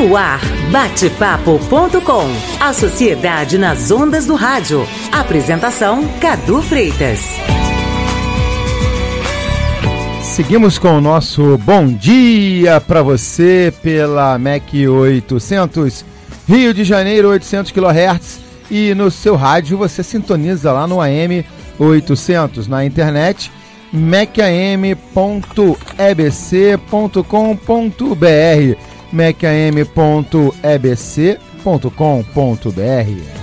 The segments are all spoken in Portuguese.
No ar, batepapo.com. A sociedade nas ondas do rádio. Apresentação Cadu Freitas. Seguimos com o nosso bom dia para você pela MEC 800, Rio de Janeiro 800 kHz e no seu rádio você sintoniza lá no AM 800 na internet mecam.ebc.com.br mecam.ebc.com.br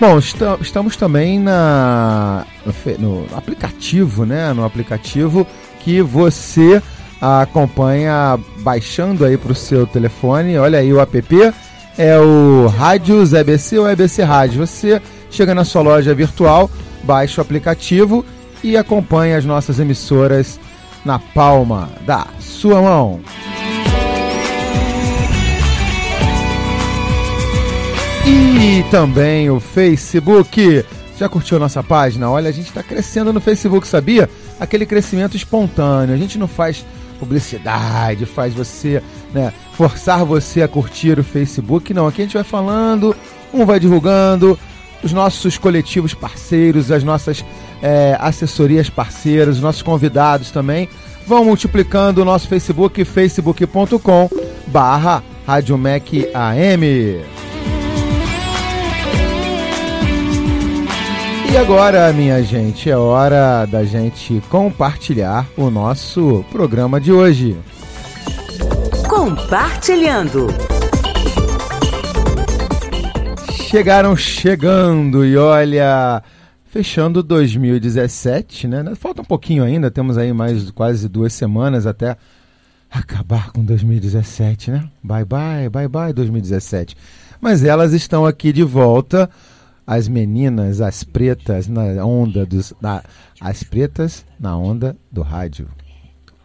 Bom, estamos também na, no, aplicativo, né? No aplicativo que você acompanha baixando aí para o seu telefone. Olha aí o app, é o Rádios EBC ou EBC Rádio. Você chega na sua loja virtual, baixa o aplicativo e acompanha as nossas emissoras na palma da sua mão. E também o Facebook. Já curtiu nossa página? Olha, a gente está crescendo no Facebook, sabia? Aquele crescimento espontâneo. A gente não faz publicidade, faz você, né, forçar você a curtir o Facebook. Não, aqui a gente vai falando, um vai divulgando, os nossos coletivos parceiros, as nossas é, assessorias parceiras, os nossos convidados também vão multiplicando o nosso Facebook, facebook.com barra AM. E agora, minha gente, é hora da gente compartilhar o nosso programa de hoje. Compartilhando. Chegaram chegando e olha, fechando 2017, né? Falta um pouquinho ainda, temos aí mais quase duas semanas até acabar com 2017, né? Bye bye, bye bye 2017. Mas elas estão aqui de volta as meninas, as pretas na onda dos. Na, as pretas na onda do rádio.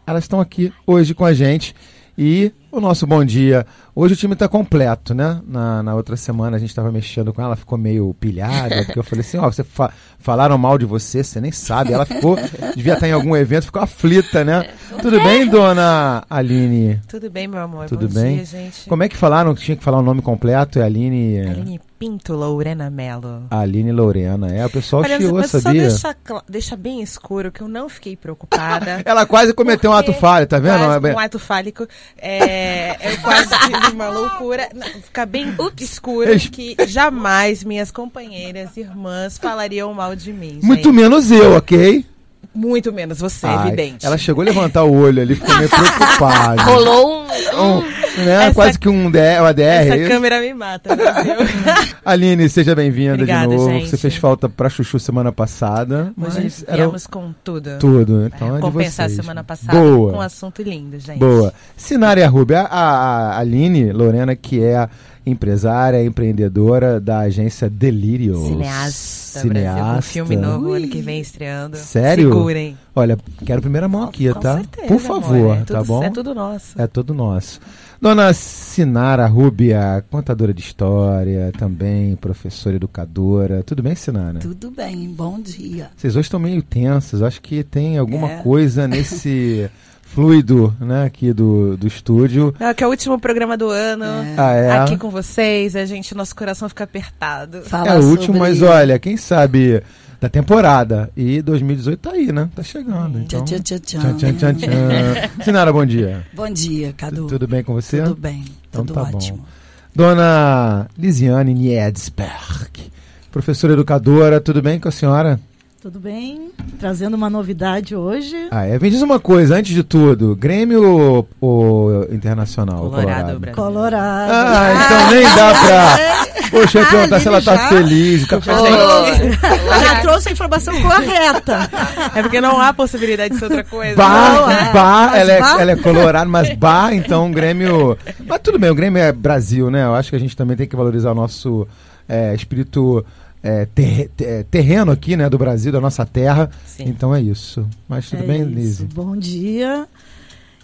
Elas estão aqui hoje com a gente e o nosso bom dia. Hoje o time está completo, né? Na, na outra semana a gente estava mexendo com ela, ficou meio pilhada, porque eu falei assim, ó, você fa falaram mal de você, você nem sabe. Ela ficou, devia estar em algum evento, ficou aflita, né? Tudo bem, dona Aline? Tudo bem, meu amor. Tudo bom bem? Dia, gente. Como é que falaram que tinha que falar o nome completo? É Aline. Aline Pinto Lorena Mello. Aline Lorena, é, o pessoal Olha, chiou, mas sabia? Só deixa, deixa bem escuro que eu não fiquei preocupada. Ela quase cometeu um ato falho, tá vendo? Quase um ato fálico. É, eu quase fiz uma loucura. Não, fica bem escuro que jamais minhas companheiras, irmãs falariam mal de mim. Muito gente. menos eu, ok? Muito menos você, Ai, evidente. Ela chegou a levantar o olho ali, ficou meio preocupada. Rolou um. Um, né, Essa- quase que um DR, uma DR. Essa câmera me mata, Brasil. Aline, seja bem-vinda de novo. gente. Você fez falta pra Chuchu semana passada, mas Hoje era viemos com tudo. tudo. Então é, de compensar vocês. semana passada Boa. com um assunto lindo, gente. Boa. Sinária Rubia, a, a Aline Lorena, que é a empresária, empreendedora da agência Delirious. Cineasta, Brasil, com filme novo ano que vem estreando. Sério? Segurem. Olha, quero primeira mão aqui, Com tá? certeza, Por favor, amor, é tá tudo- bom? É tudo nosso. É todo nosso. Dona Sinara Rubia, contadora de história, também professora educadora. Tudo bem, Sinara? Tudo bem, bom dia. Vocês hoje estão meio tensos. Acho que tem alguma É. coisa nesse fluido, né, aqui do, do estúdio. Não, que é o último programa do ano. Ah, é? Aqui com vocês, a gente, nosso coração fica apertado. Falar É o último, sobre- mas olha, quem sabe da temporada. E 2018 tá aí, né? Tá chegando. Então... Tchan, tchan, tchan, Tchan, tchan, tchan, tchan. Sinara, bom dia. Bom dia, Cadu. Tudo bem com você? Tudo bem, Então tudo tá bom. ótimo. Dona Lisiane Niedsberg, professora educadora, tudo bem com a senhora? Tudo bem? Trazendo uma novidade hoje. Ah, é. Me diz uma coisa, antes de tudo, Grêmio ou, ou Internacional? Colorado, Brasil. Colorado. Ah, então nem dá pra... Poxa, eu perguntar se ela tá já? feliz. Tá... Já trouxe a informação correta. É porque não há possibilidade de ser outra coisa. Bar, Não, é. ela é, ela é colorado, mas bar, então o Grêmio. Mas tudo bem, o Grêmio é Brasil, né? Eu acho que a gente também tem que valorizar o nosso é, espírito é, ter- ter- terreno aqui, né? Do Brasil, da nossa terra. Sim. Então é isso. Mas tudo É bem. Lise? Bom dia.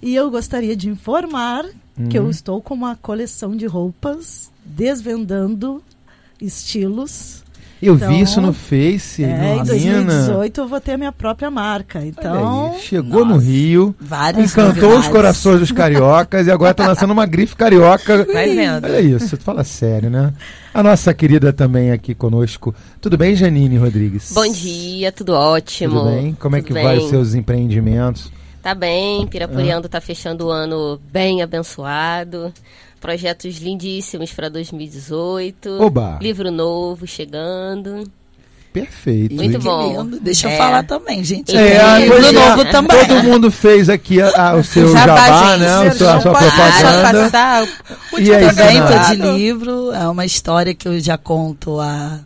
E eu gostaria de informar que Uhum. eu estou com uma coleção de roupas desvendando estilos Eu Então, vi isso no Face, É, em menina. 2018 eu vou ter a minha própria marca. Então, aí, chegou no Nossa. Rio, Várias encantou os corações dos cariocas e agora tá lançando uma grife carioca. Vai vendo. Olha isso, tu fala sério, né? A nossa querida também aqui conosco. Tudo bem, Janine Rodrigues? Bom dia, tudo ótimo. Tudo bem? Como é Tudo que vai bem. os seus empreendimentos? Tá bem, Pirapuriando tá fechando o ano bem abençoado. Projetos lindíssimos para 2018. Oba! Livro novo chegando. Perfeito. Muito bom. lindo. Deixa eu É. falar também, gente. É, ah, livro pois é. novo também. Todo mundo fez aqui a- a- o seu Jabá, jabá, gente, né? O seu, a sua propaganda. passar o E Sinara? tô de livro. É uma história que eu já conto há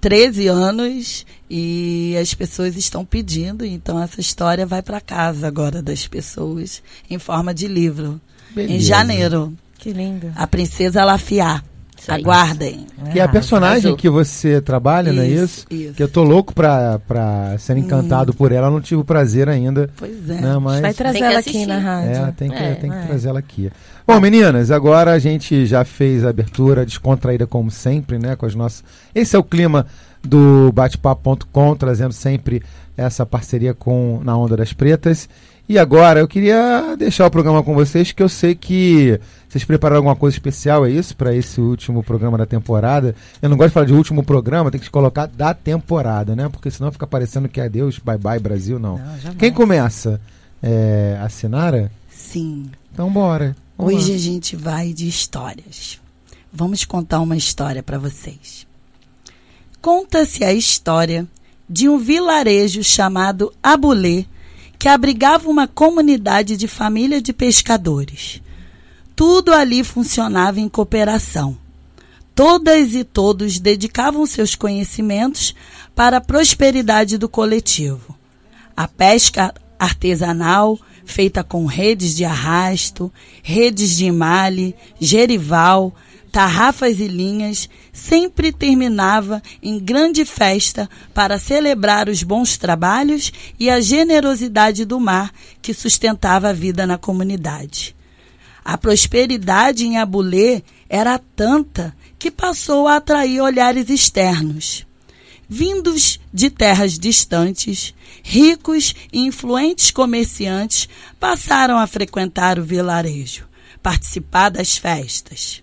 13 anos e as pessoas estão pedindo, então essa história vai para casa agora das pessoas em forma de livro. Em Beleza. janeiro, Que lindo. a Princesa Lafiá. Isso aí. Aguardem. Que é a personagem que você trabalha, não é isso? Isso, isso. Que eu tô louco pra, pra ser encantado por ela, não tive o prazer ainda. Pois é. Né? Mas Vai trazer ela aqui na rádio. é, tem que, É, tem que é. trazer ela aqui. Bom, meninas, agora a gente já fez a abertura descontraída como sempre, né? Com as nossas. Esse é o clima do bate-papo.com, trazendo sempre essa parceria com Na Onda das Pretas. E agora eu queria deixar o programa com vocês, que eu sei que vocês prepararam alguma coisa especial, é isso? Para esse último programa da temporada. Eu não gosto de falar de último programa, tem que colocar da temporada, né? Porque senão fica parecendo que é Deus, bye bye Brasil, não. Não. Quem começa? É, a Sinara? Sim. Então bora. Hoje lá. a gente vai de histórias. Vamos contar uma história para vocês. Conta-se a história de um vilarejo chamado Abulê, que abrigava uma comunidade de família de pescadores. Tudo ali funcionava em cooperação. Todas e todos dedicavam seus conhecimentos para a prosperidade do coletivo. A pesca artesanal, feita com redes de arrasto, redes de emale, gerival, tarrafas e linhas, sempre terminava em grande festa para celebrar os bons trabalhos e a generosidade do mar que sustentava a vida na comunidade. A prosperidade em Abulê era tanta que passou a atrair olhares externos. Vindos de terras distantes, ricos e influentes comerciantes passaram a frequentar o vilarejo, participar das festas.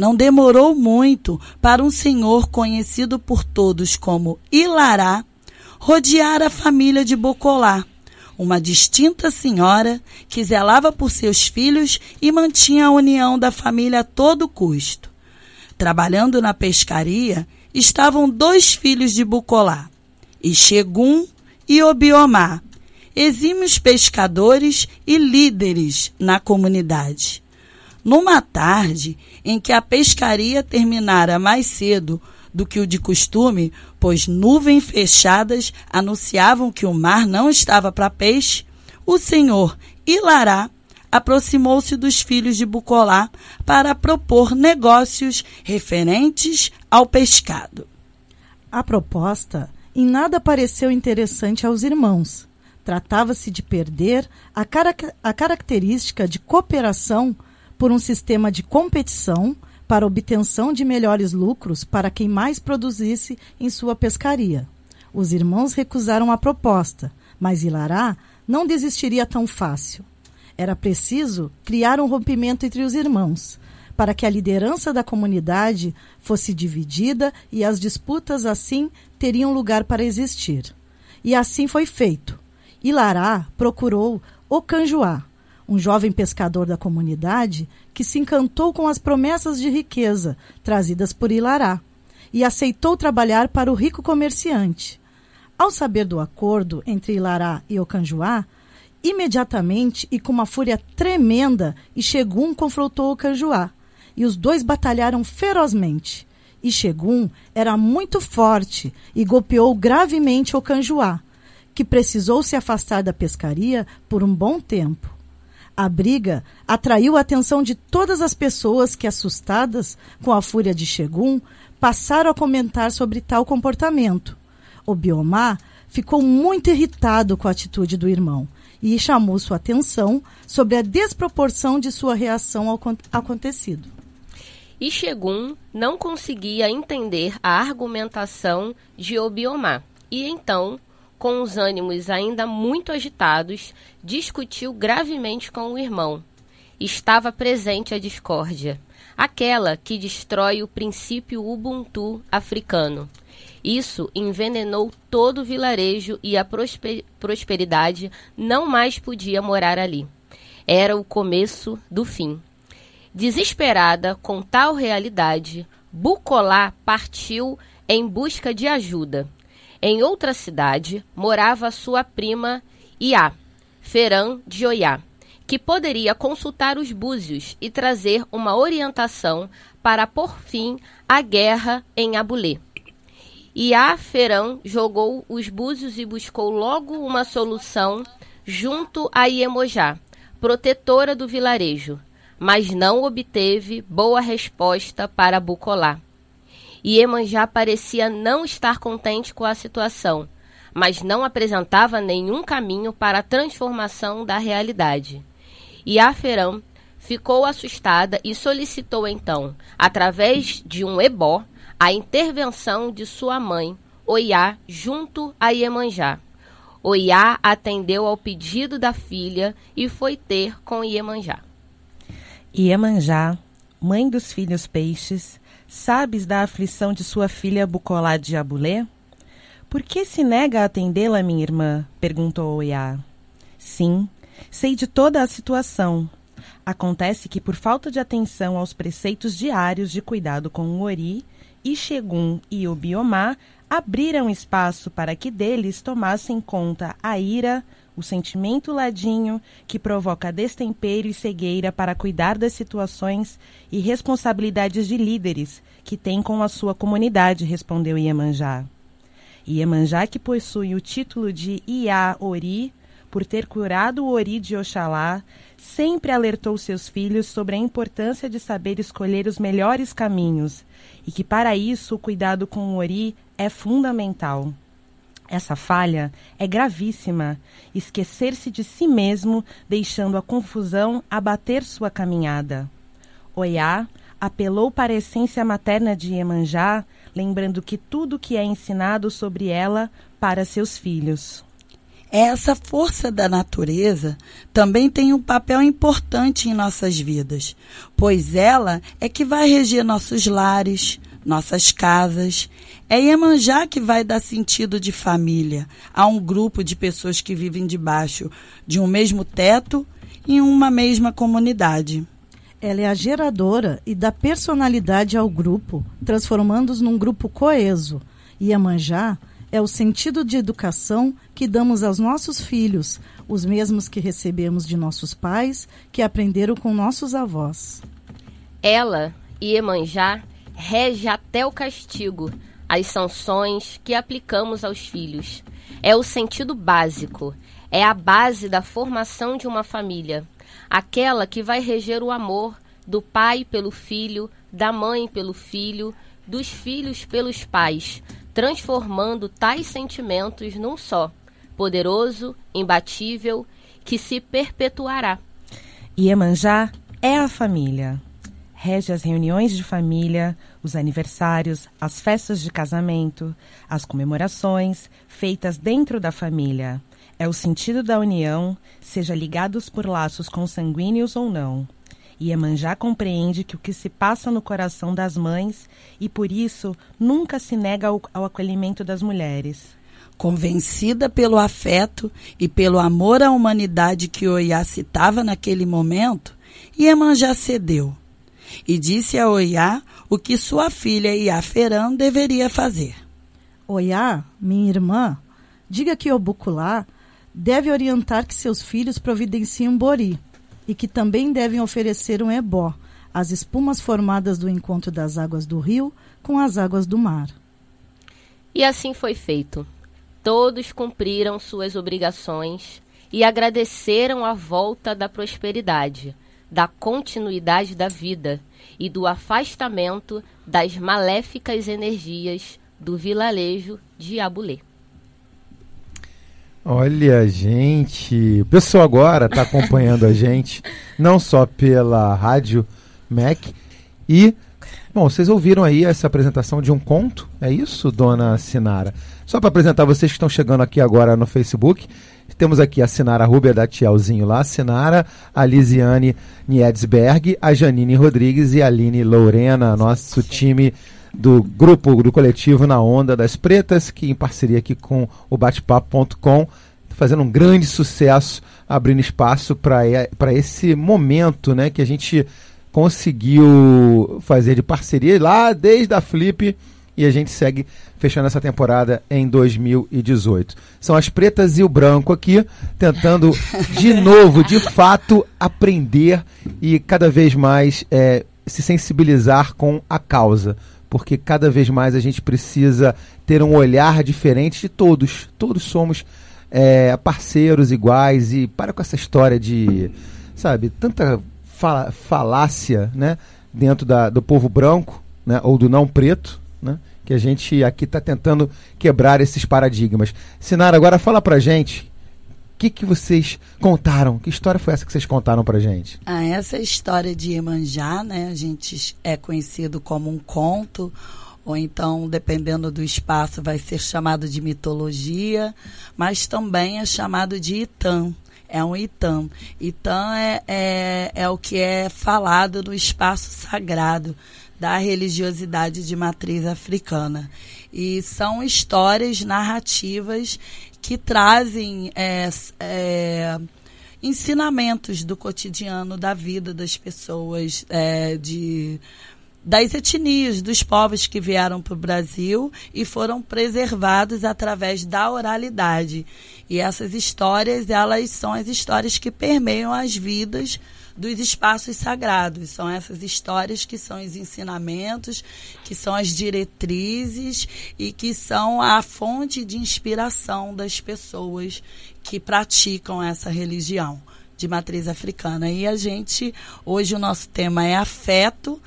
Não demorou muito para um senhor conhecido por todos como Ilará rodear a família de Bocolá, uma distinta senhora que zelava por seus filhos e mantinha a união da família a todo custo. Trabalhando na pescaria estavam dois filhos de Bucolá, Ixegum e Obiomá, exímios pescadores e líderes na comunidade. Numa tarde em que a pescaria terminara mais cedo do que o de costume, pois nuvens fechadas anunciavam que o mar não estava para peixe, o senhor Ilará aproximou-se dos filhos de Bucolá para propor negócios referentes ao pescado. A proposta em nada pareceu interessante aos irmãos. Tratava-se de perder a, a característica de cooperação por um sistema de competição para obtenção de melhores lucros para quem mais produzisse em sua pescaria. Os irmãos recusaram a proposta, mas Ilará não desistiria tão fácil. Era preciso criar um rompimento entre os irmãos, para que a liderança da comunidade fosse dividida e as disputas assim teriam lugar para existir. E assim foi feito. Ilará procurou Ocanjuá, um jovem pescador da comunidade que se encantou com as promessas de riqueza trazidas por Ilará e aceitou trabalhar para o rico comerciante. Ao saber do acordo entre Ilará e Ocanjuá, imediatamente e com uma fúria tremenda, Ixegum confrontou Ocanjuá e os dois batalharam ferozmente. Ixegum era muito forte e golpeou gravemente Ocanjuá, que precisou se afastar da pescaria por um bom tempo. A briga atraiu a atenção de todas as pessoas que, assustadas com a fúria de Xegum, passaram a comentar sobre tal comportamento. O Biomá ficou muito irritado com a atitude do irmão e chamou sua atenção sobre a desproporção de sua reação ao con- acontecido. E Shegum não conseguia entender a argumentação de Obiomá. E então, com os ânimos ainda muito agitados, discutiu gravemente com o irmão. Estava presente a discórdia, aquela que destrói o princípio Ubuntu africano. Isso envenenou todo o vilarejo e a prosperidade não mais podia morar ali. Era o começo do fim. Desesperada com tal realidade, Bucolá partiu em busca de ajuda. Em outra cidade morava sua prima Iá, Ferã de Oiá, que poderia consultar os búzios e trazer uma orientação para pôr fim à guerra em Abulê. Iá Ferã jogou os búzios e buscou logo uma solução junto a Iemojá, protetora do vilarejo mas não obteve boa resposta para Bucolá. Iemanjá parecia não estar contente com a situação, mas não apresentava nenhum caminho para a transformação da realidade. Iaferã ficou assustada e solicitou então, através de um ebó, a intervenção de sua mãe, Oiá, junto a Iemanjá. Oiá atendeu ao pedido da filha e foi ter com Iemanjá. Iemanjá, mãe dos filhos peixes, sabes da aflição de sua filha Bucolá de Abulê? Por que se nega a atendê-la, minha irmã? perguntou Oiá. Sim, sei de toda a situação. Acontece que, por falta de atenção aos preceitos diários de cuidado com o Ori, Ixegum e o Biomá abriram espaço para que deles tomassem conta a ira, o sentimento ladinho que provoca destempero e cegueira para cuidar das situações e responsabilidades de líderes que tem com a sua comunidade, respondeu Iemanjá. Iemanjá, que possui o título de Ia Ori, por ter curado o Ori de Oxalá, sempre alertou seus filhos sobre a importância de saber escolher os melhores caminhos e que para isso o cuidado com o Ori é fundamental. Essa falha é gravíssima. Esquecer-se de si mesmo, deixando a confusão abater sua caminhada. Oiá apelou para a essência materna de Iemanjá, lembrando que tudo que é ensinado sobre ela para seus filhos. Essa força da natureza também tem um papel importante em nossas vidas, pois ela é que vai reger nossos lares, nossas casas. É Iemanjá que vai dar sentido de família a um grupo de pessoas que vivem debaixo de um mesmo teto em uma mesma comunidade. Ela é a geradora e dá personalidade ao grupo, transformando-os num grupo coeso. Iemanjá é o sentido de educação que damos aos nossos filhos, os mesmos que recebemos de nossos pais, que aprenderam com nossos avós. Ela, Iemanjá, rege até o castigo, as sanções que aplicamos aos filhos. É o sentido básico, é a base da formação de uma família, aquela que vai reger o amor do pai pelo filho, da mãe pelo filho, dos filhos pelos pais, transformando tais sentimentos num só, poderoso, imbatível, que se perpetuará. Iemanjá é a família. Rege as reuniões de família, os aniversários, as festas de casamento, as comemorações feitas dentro da família. É o sentido da união, seja ligados por laços consanguíneos ou não. Iemanjá compreende que o que se passa no coração das mães e por isso nunca se nega ao, ao acolhimento das mulheres. Convencida pelo afeto e pelo amor à humanidade que Oiá citava naquele momento, Iemanjá cedeu e disse a Oiá o que sua filha Iaferã deveria fazer. Oiá, minha irmã, diga que Obuculá deve orientar que seus filhos providenciem um bori e que também devem oferecer um ebó, as espumas formadas do encontro das águas do rio com as águas do mar. E assim foi feito. Todos cumpriram suas obrigações e agradeceram a volta da prosperidade, da continuidade da vida e do afastamento das maléficas energias do vilarejo de Abulê. Olha, gente, o pessoal agora está acompanhando a gente, não só pela rádio Mac, e Bom, vocês ouviram aí essa apresentação de um conto, é isso, dona Sinara? Só para apresentar vocês que estão chegando aqui agora no Facebook, temos aqui a Sinara Rubia da Tielzinho lá, a Sinara, a Lisiane Niedsberg, a Janine Rodrigues e a Aline Lorena, nosso time do grupo, do coletivo Na Onda das Pretas, que em parceria aqui com o batepapo.com, fazendo um grande sucesso, abrindo espaço para esse momento né, que a gente conseguiu fazer de parceria lá desde a Flip e a gente segue fechando essa temporada em 2018. São as pretas e o branco aqui, tentando de novo, de fato, aprender e cada vez mais é, se sensibilizar com a causa. Porque cada vez mais a gente precisa ter um olhar diferente de todos. Todos somos é, parceiros iguais e para com essa história de, sabe, tanta falácia né, dentro da, do povo branco né, ou do não preto. Né? Que a gente aqui está tentando quebrar esses paradigmas. Sinara, agora fala pra gente o que, que vocês contaram? Que história foi essa que vocês contaram pra gente? Ah, essa é história de Iemanjá, né? A gente é conhecido como um conto, ou então, dependendo do espaço, vai ser chamado de mitologia, mas também é chamado de Itã. É um Itã. Itã é, é, é o que é falado no espaço sagrado da religiosidade de matriz africana. E são histórias narrativas que trazem é, é, ensinamentos do cotidiano da vida das pessoas, é, de das etnias, dos povos que vieram para o Brasil e foram preservados através da oralidade. E essas histórias, elas são as histórias que permeiam as vidas dos espaços sagrados. São essas histórias que são os ensinamentos, que são as diretrizes e que são a fonte de inspiração das pessoas que praticam essa religião de matriz africana. E a gente, hoje o nosso tema é afeto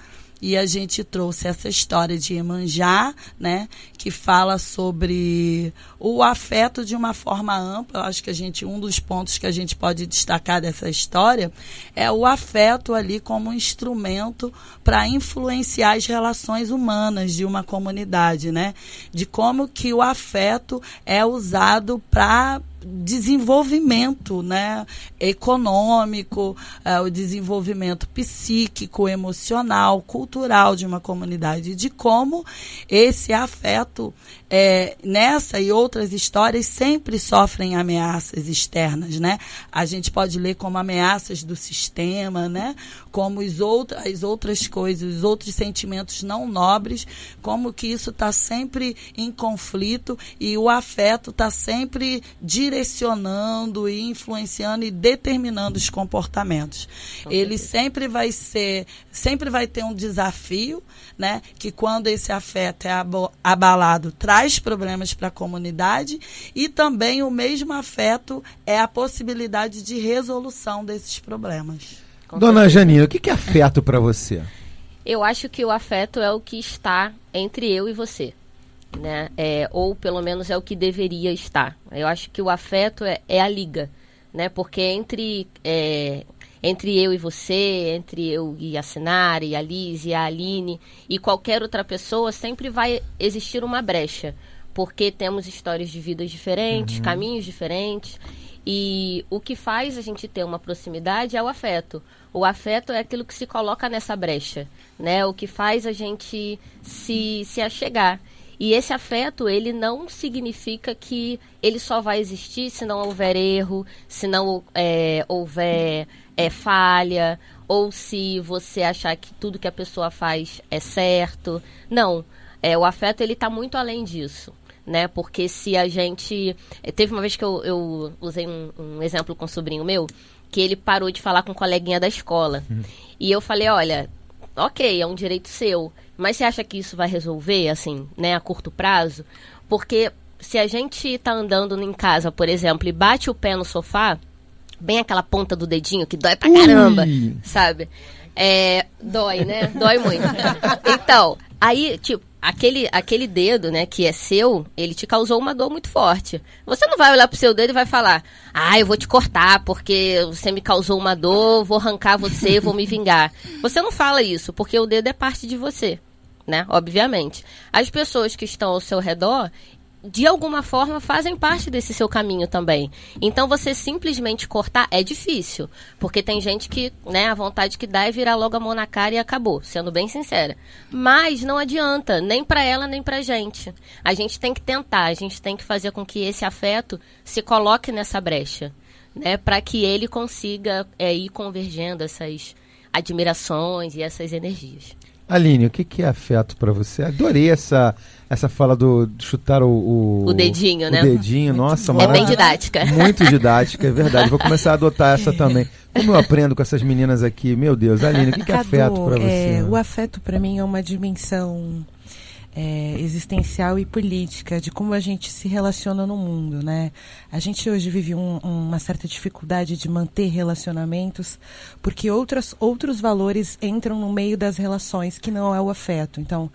e a gente trouxe essa história de Emanjá, né, que fala sobre o afeto de uma forma ampla. Eu acho que a gente um dos pontos que a gente pode destacar dessa história é o afeto ali como instrumento para influenciar as relações humanas de uma comunidade, né? De como que o afeto é usado para desenvolvimento né, econômico, é, o desenvolvimento psíquico, emocional, cultural de uma comunidade, de como esse afeto é, nessa e outras histórias sempre sofrem ameaças externas, né? A gente pode ler como ameaças do sistema, né? Como os outros, as outras coisas, os outros sentimentos não nobres, como que isso está sempre em conflito e o afeto está sempre direcionando e influenciando e determinando os comportamentos. Ele sempre vai ser, sempre vai ter um desafio, né? Que quando esse afeto é abalado, traz traz problemas para a comunidade e também o mesmo afeto é a possibilidade de resolução desses problemas. Com Dona certeza. Janina, o que é afeto para você? Eu acho que o afeto é o que está entre eu e você. Né? É, ou pelo menos é o que deveria estar. Eu acho que o afeto é, é a liga, né? Porque entre é, entre eu e você, entre eu e a Sinara, e a Liz, e a Aline, e qualquer outra pessoa, sempre vai existir uma brecha. Porque temos histórias de vidas diferentes, uhum. caminhos diferentes. E o que faz a gente ter uma proximidade é o afeto. O afeto é aquilo que se coloca nessa brecha, né? O que faz a gente se, se achegar. E esse afeto, ele não significa que ele só vai existir se não houver erro, se não é, houver é falha ou se você achar que tudo que a pessoa faz é certo. Não, é, o afeto ele está muito além disso. Né? Porque se a gente. Eh, teve uma vez que eu, eu usei um, um, exemplo com um sobrinho meu, que ele parou de falar com um coleguinha da escola. Uhum. E eu falei, olha, ok, é um direito seu, mas você acha que isso vai resolver, assim, né, a curto prazo? Porque se a gente está andando em casa, por exemplo, e bate o pé no sofá, bem aquela ponta do dedinho que dói pra caramba, Ui. sabe? É, dói, né? Dói muito. Então, aí, tipo, aquele, aquele dedo, né, que é seu, ele te causou uma dor muito forte. Você não vai olhar pro seu dedo e vai falar, ah, eu vou te cortar porque você me causou uma dor, vou arrancar você, vou me vingar. Você não fala isso, porque o dedo é parte de você. né? Obviamente. As pessoas que estão ao seu redor, de alguma forma fazem parte desse seu caminho também. Então você simplesmente cortar é difícil, porque tem gente que, né, a vontade que dá é virar logo a mão na cara e acabou, sendo bem sincera. Mas não adianta, nem para ela nem pra gente. A gente tem que tentar, a gente tem que fazer com que esse afeto se coloque nessa brecha, né, para que ele consiga é, ir convergendo essas admirações e essas energias. Aline, o que, que é afeto para você? Adorei essa, essa fala do, chutar o, o, O dedinho, o né? dedinho, nossa, É bem didática. Muito didática, é verdade. Vou começar a adotar essa também. Como eu aprendo com essas meninas aqui, meu Deus. Aline, o que, que é Cadu, afeto para você? é, o afeto para mim é uma dimensão é, existencial e política de como a gente se relaciona no mundo, né? A gente hoje vive um- uma certa dificuldade de manter relacionamentos porque outras, outros valores entram no meio das relações que não é o afeto. Então,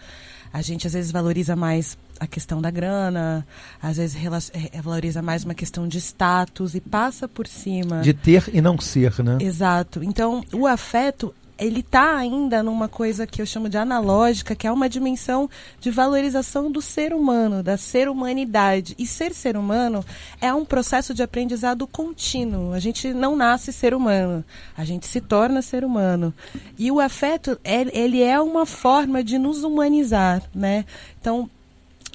a gente às vezes valoriza mais a questão da grana, às vezes rela- eh, valoriza mais uma questão de status e passa por cima. De ter e não ser, né? Exato. Então, o afeto, ele está ainda numa coisa que eu chamo de analógica, que é uma dimensão de valorização do ser humano, da ser humanidade. E ser ser humano é um processo de aprendizado contínuo. A gente não nasce ser humano, a gente se torna ser humano. E o afeto, ele é uma forma de nos humanizar, né? Então,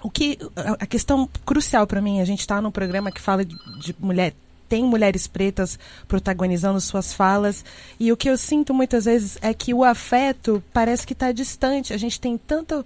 o que a questão crucial para mim, a gente está num programa que fala de, de mulher tem mulheres pretas protagonizando suas falas e o que eu sinto muitas vezes é que o afeto parece que está distante. A gente tem tanto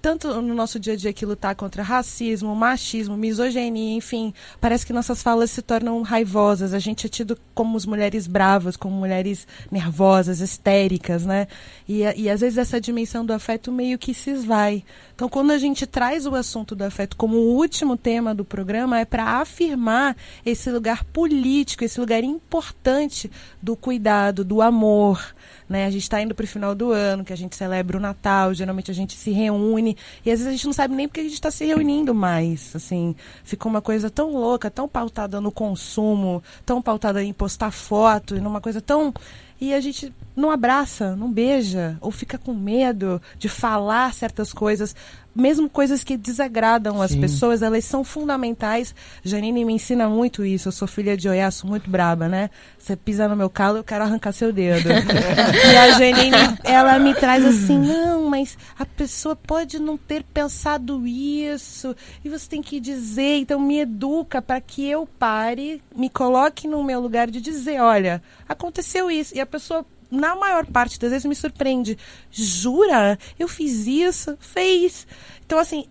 tanto no nosso dia a dia que lutar contra racismo, machismo, misoginia, enfim, parece que nossas falas se tornam raivosas. A gente é tido como as mulheres bravas, como mulheres nervosas, histéricas, né? E, e às vezes essa dimensão do afeto meio que se esvai. Então, quando a gente traz o assunto do afeto como o último tema do programa, é para afirmar esse lugar político, esse lugar importante do cuidado, do amor. Né? A gente está indo para o final do ano, que a gente celebra o Natal, geralmente a gente se reúne, e às vezes a gente não sabe nem porque a gente está se reunindo mais. Assim, ficou uma coisa tão louca, tão pautada no consumo, tão pautada em postar foto, numa coisa tão. E a gente não abraça, não beija, ou fica com medo de falar certas coisas, mesmo coisas que desagradam as Sim. pessoas, elas são fundamentais. Janine me ensina muito isso. Eu sou filha de Oiaço, muito braba, né? Você pisa no meu calo, eu quero arrancar seu dedo. e a Janine, ela me traz assim, não, mas a pessoa pode não ter pensado isso, e você tem que dizer, então me educa para que eu pare, me coloque no meu lugar de dizer, olha, aconteceu isso, e a pessoa na maior parte das vezes me surpreende. Jura? Eu fiz isso? Fez. Então, assim,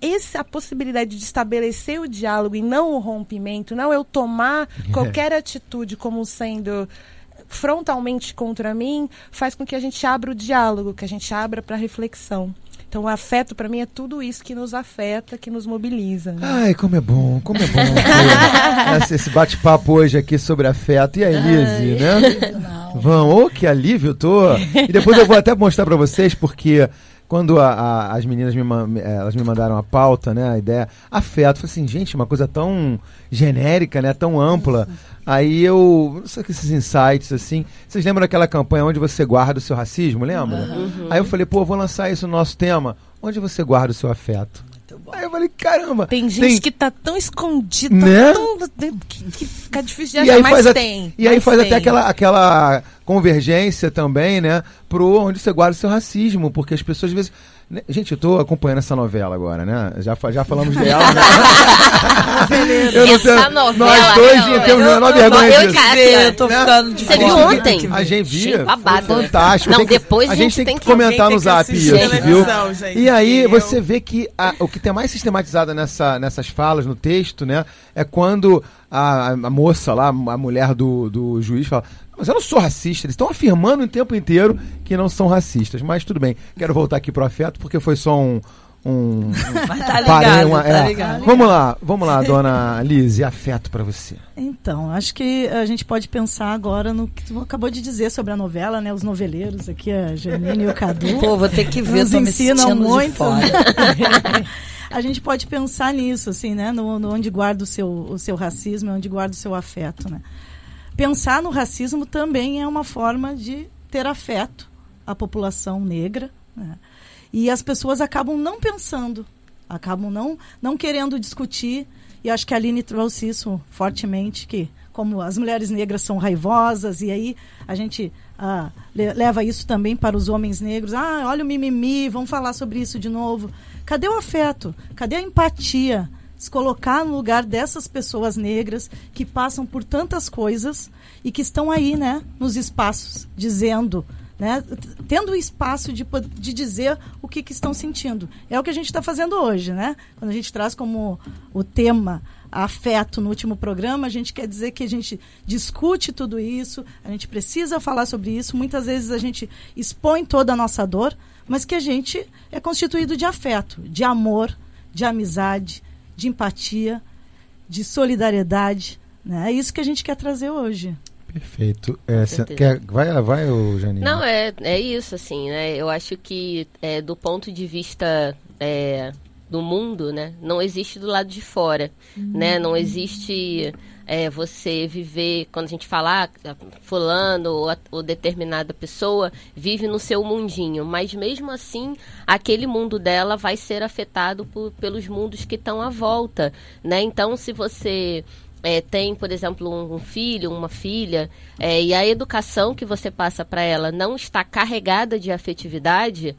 essa possibilidade de estabelecer o diálogo e não o rompimento, não eu tomar qualquer atitude como sendo frontalmente contra mim, faz com que a gente abra o diálogo, que a gente abra para reflexão. Então, o afeto, para mim, é tudo isso que nos afeta, que nos mobiliza. né? Ai, como é bom, como é bom esse- esse bate-papo hoje aqui sobre afeto. E aí, Lizzy, né? Vão, ô, que alívio tô. E depois eu vou até mostrar pra vocês, porque quando a- a- as meninas me, eh, elas me mandaram a pauta, né, a ideia, afeto, falei assim, gente, uma coisa tão genérica, né, tão ampla. Aí eu, não sei que esses insights, assim, vocês lembram daquela campanha onde você guarda o seu racismo, lembra? Aí eu falei, pô, vou lançar isso no nosso tema, onde você guarda o seu afeto? Aí eu falei, caramba, Tem gente que tá tão escondida, Né? tão, que, que fica difícil de e achar, aí mas faz, a- tem. e aí faz tem. até aquela, aquela convergência também, né? Pro onde você guarda o seu racismo, porque as pessoas às vezes. né, Gente, eu tô acompanhando essa novela agora, né? Já, já falamos dela, né? eu não Essa tenho- novela, Nós dois realmente. temos a menor vergonha eu e disso. Kátia. Eu tô Né? ficando de Você viu ontem? A gente via. Babado. fantástico. Não, que- depois a gente tem que, tem que- comentar no zap isso, viu? gente, E aí eu- você vê que a- o que tem mais sistematizado nessa, nessas falas, no texto, né? É quando a, a moça lá, a mulher do, do juiz fala. Mas eu não sou racista. Eles estão afirmando o tempo inteiro que não são racistas. Mas tudo bem. Quero voltar aqui pro afeto, porque foi só um. um Mas tá ligado, parê- uma- tá é. ligado. Vamos lá, vamos lá, dona Liz, afeto pra você. Então, acho que a gente pode pensar agora no que tu acabou de dizer sobre a novela, né? Os noveleiros aqui, a Janine e o Cadu. Pô, vou ter que ver, nos tô me ensinam muito. fora. a gente pode pensar nisso, assim, né? No, no onde guarda o seu, o seu racismo, onde guarda o seu afeto, né? Pensar no racismo também é uma forma de ter afeto à população negra, né? E as pessoas acabam não pensando, acabam não, não querendo discutir. E acho que a Aline trouxe isso fortemente, que como as mulheres negras são raivosas, e aí a gente ah, leva isso também para os homens negros. Ah, olha o mimimi, vamos falar sobre isso de novo. Cadê o afeto? Cadê a empatia? Se colocar no lugar dessas pessoas negras que passam por tantas coisas e que estão aí, né, nos espaços, dizendo, né, tendo o espaço de, de dizer o que, que estão sentindo. É o que a gente está fazendo hoje, né? Quando a gente traz como o tema afeto no último programa, a gente quer dizer que a gente discute tudo isso, a gente precisa falar sobre isso. Muitas vezes a gente expõe toda a nossa dor, mas que a gente é constituído de afeto, de amor, de amizade, de empatia, de solidariedade. Né? É isso que a gente quer trazer hoje. Perfeito. É, quer, vai, vai, Janine? Não, é, é isso, assim, né? Eu acho que é, do ponto de vista é, do mundo, né? Não existe do lado de fora, uhum. né? Não existe é, você viver, quando a gente falar ah, fulano ou, ou, determinada pessoa vive no seu mundinho, mas mesmo assim aquele mundo dela vai ser afetado por, pelos mundos que estão à volta, né? Então se você é, tem, por exemplo, um, um filho, uma filha, é, e a educação que você passa para ela não está carregada de afetividade,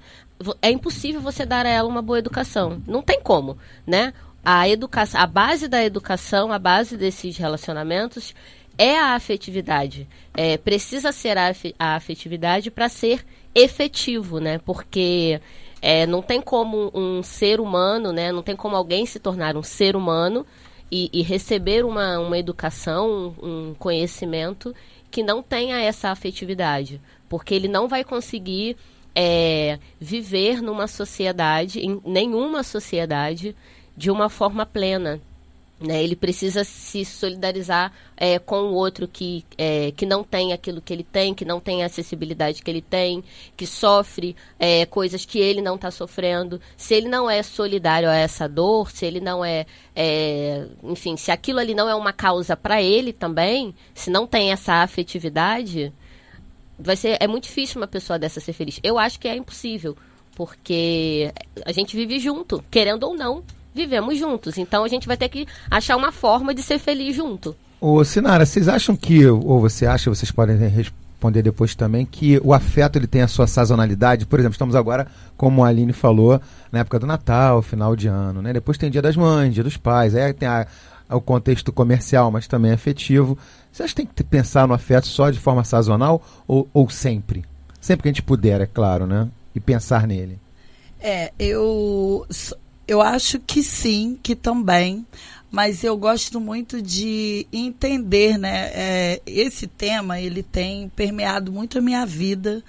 é impossível você dar a ela uma boa educação. Não tem como, né? A educação, a base da educação, a base desses relacionamentos é a afetividade. É, precisa ser a, a afetividade para ser efetivo, né? Porque é, não tem como um ser humano, né? Não tem como alguém se tornar um ser humano e, e receber uma, uma educação, um, um conhecimento que não tenha essa afetividade. Porque ele não vai conseguir é, viver numa sociedade, em nenhuma sociedade, de uma forma plena. Né? Ele precisa se solidarizar é, com o outro que, é, que não tem aquilo que ele tem, que não tem a acessibilidade que ele tem, que sofre é, coisas que ele não está sofrendo. Se ele não é solidário a essa dor, se ele não é, é enfim, se aquilo ali não é uma causa para ele também, se não tem essa afetividade, vai ser é muito difícil uma pessoa dessa ser feliz. Eu acho que é impossível, porque a gente vive junto, querendo ou não, vivemos juntos. Então a gente vai ter que achar uma forma de ser feliz junto. Ô, Sinara, vocês acham que, ou você acha, vocês podem responder depois também, que o afeto ele tem a sua sazonalidade? Por exemplo, estamos agora, como a Aline falou, na época do Natal, final de ano, né? Depois tem Dia das Mães, Dia dos Pais, aí tem a, o contexto comercial, mas também afetivo. Você acha que tem que pensar no afeto só de forma sazonal ou, ou sempre? Sempre que a gente puder, é claro, né? E pensar nele. É, eu, eu acho que sim, que também. Mas eu gosto muito de entender, né? É, esse tema, ele tem permeado muito a minha vida.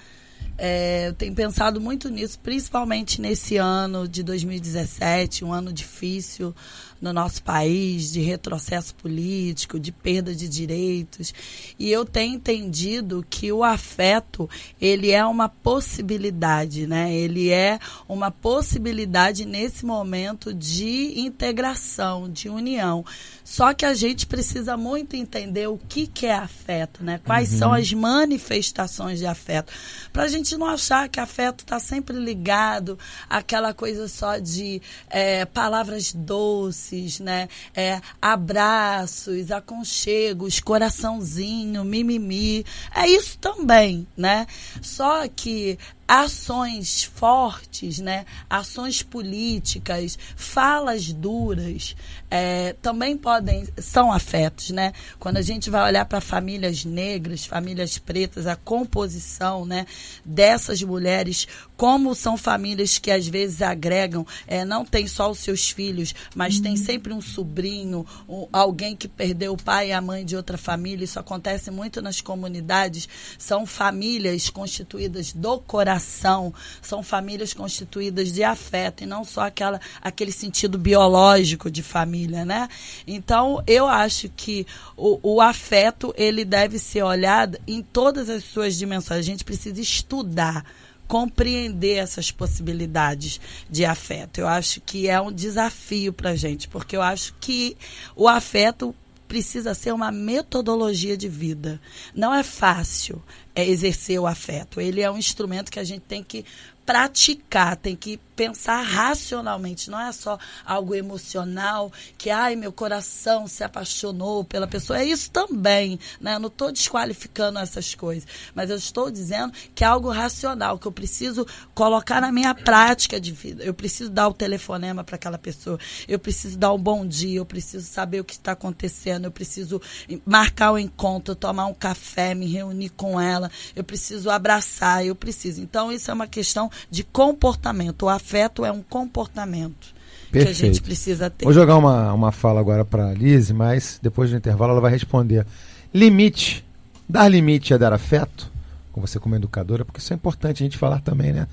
É, eu tenho pensado muito nisso, principalmente nesse ano de 2017, um ano difícil, no nosso país, de retrocesso político, de perda de direitos. E eu tenho entendido que o afeto, ele é uma possibilidade, né? Ele é uma possibilidade nesse momento de integração, de união. Só que a gente precisa muito entender o que, que é afeto, né? Quais uhum. são as manifestações de afeto. Para a gente não achar que afeto está sempre ligado àquela coisa só de é, palavras doces, né? É, abraços, aconchegos, coraçãozinho, mimimi. É isso também, né? Só que ações fortes, né? ações políticas, falas duras, é, também podem são afetos, né? Quando a gente vai olhar para famílias negras, famílias pretas, a composição, né, dessas mulheres, como são famílias que às vezes agregam, é, não tem só os seus filhos, mas uhum. tem sempre um sobrinho, um, alguém que perdeu o pai e a mãe de outra família. Isso acontece muito nas comunidades. São famílias constituídas do coração, são famílias constituídas de afeto e não só aquela, aquele sentido biológico de família, né? Então, eu acho que o, o afeto ele deve ser olhado em todas as suas dimensões. A gente precisa estudar compreender essas possibilidades de afeto. Eu acho que é um desafio para a gente, porque eu acho que o afeto precisa ser uma metodologia de vida. Não é fácil é, exercer o afeto. Ele é um instrumento que a gente tem que praticar, tem que pensar racionalmente, não é só algo emocional, que ai, meu coração se apaixonou pela pessoa. É isso também, né? Eu não estou desqualificando essas coisas, mas eu estou dizendo que é algo racional, que eu preciso colocar na minha prática de vida. Eu preciso dar o telefonema para aquela pessoa, eu preciso dar um bom dia, eu preciso saber o que está acontecendo, eu preciso marcar o encontro, tomar um café, me reunir com ela, eu preciso abraçar, eu preciso. Então, isso é uma questão de comportamento. O afeto é um comportamento Perfeito. que a gente precisa ter. Vou jogar uma, uma fala agora para a Lise, mas depois do intervalo ela vai responder. Limite. Dar limite é dar afeto? Com você como educadora, porque isso é importante a gente falar também, né?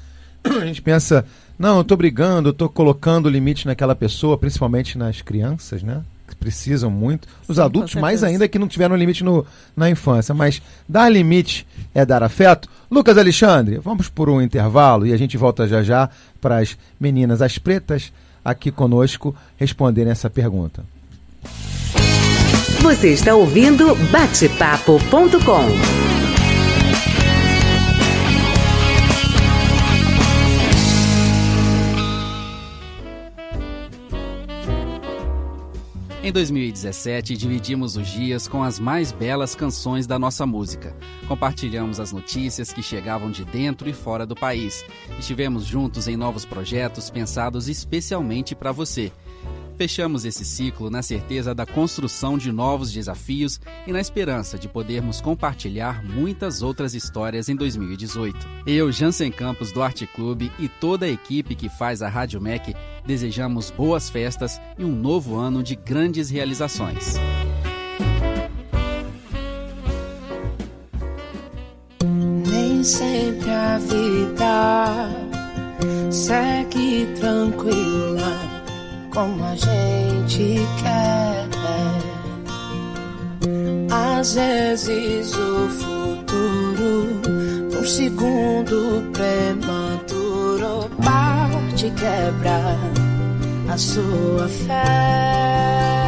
A gente pensa, não, eu estou brigando, eu estou colocando limite naquela pessoa, principalmente nas crianças, né? Que precisam muito. Os Sim, adultos, mais ainda, que não tiveram limite no, na infância. Mas dar limite é dar afeto. Lucas Alexandre, vamos por um intervalo e a gente volta já já para as meninas, as pretas, aqui conosco, responderem essa pergunta. Você está ouvindo batepapo.com. Em 2017, dividimos os dias com as mais belas canções da nossa música. Compartilhamos as notícias que chegavam de dentro e fora do país. Estivemos juntos em novos projetos pensados especialmente para você. Fechamos esse ciclo na certeza da construção de novos desafios e na esperança de podermos compartilhar muitas outras histórias em 2018. Eu, Jansen Campos do Arte Clube e toda a equipe que faz a Rádio MEC desejamos boas festas e um novo ano de grandes realizações. Nem sempre a vida segue tranquila como a gente quer. Às vezes o futuro, num segundo prematuro, parte quebra a sua fé.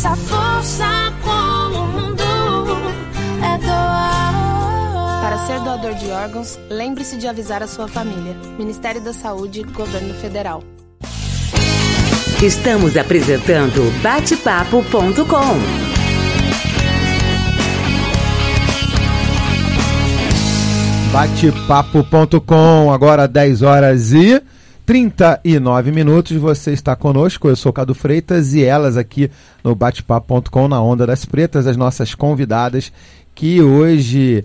Essa força com o mundo é doar. Para ser doador de órgãos, lembre-se de avisar a sua família. Ministério da Saúde, Governo Federal. Estamos apresentando batepapo.com. Batepapo.com, agora 10 horas e 39 minutos, você está conosco, eu sou Cadu Freitas e elas aqui no batepapo.com na Onda das Pretas, as nossas convidadas que hoje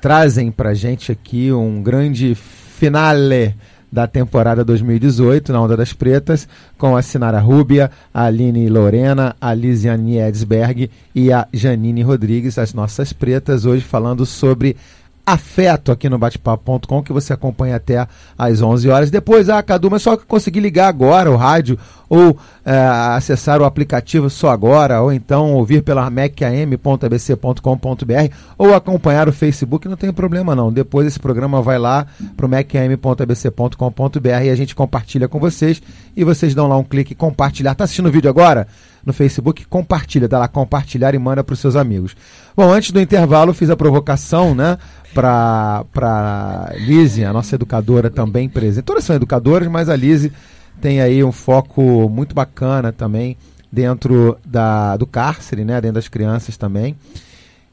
trazem pra gente aqui um grande finale da temporada 2018 na Onda das Pretas, com a Sinara Rúbia, a Aline Lorena, a Lisiane Edsberg e a Janine Rodrigues, as nossas pretas, hoje falando sobre afeto aqui no batepapo.com que você acompanha até às 11 horas. Depois, ah, Cadu, mas só conseguir ligar agora o rádio ou é, acessar o aplicativo só agora, ou então ouvir pela macam.abc.com.br ou acompanhar o Facebook, não tem problema não. Depois esse programa vai lá para o macam.abc.com.br e a gente compartilha com vocês e vocês dão lá um clique compartilhar. Tá assistindo o vídeo agora? no Facebook, compartilha, dá lá compartilhar e manda para os seus amigos. Bom, antes do intervalo, fiz a provocação, né, para para Lise, a nossa educadora também presente. Todas são educadoras, mas a Lise tem aí um foco muito bacana também dentro da, do cárcere, né, dentro das crianças também.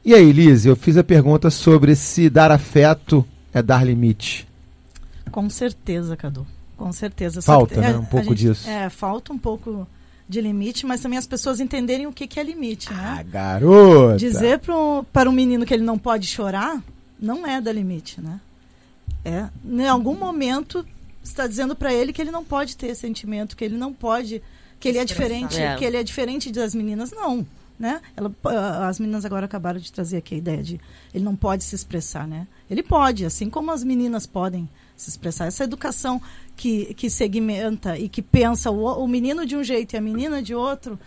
E aí, Lise, eu fiz a pergunta sobre se dar afeto é dar limite. Com certeza, Cadu. Com certeza. Falta, né, um pouco gente, disso. É, falta um pouco de limite, mas também as pessoas entenderem o que, que é limite, né? Ah, garota! Dizer pro, para um menino que ele não pode chorar não é dar limite, né? É, em algum momento está dizendo para ele que ele não pode ter sentimento, que ele não pode, que ele é diferente, é. que ele é diferente das meninas, não, né? Ela, as meninas agora acabaram de trazer aqui a ideia de ele não pode se expressar, né? Ele pode, assim como as meninas podem se expressar. Essa educação que, que segmenta e que pensa o, o menino de um jeito e a menina de outro,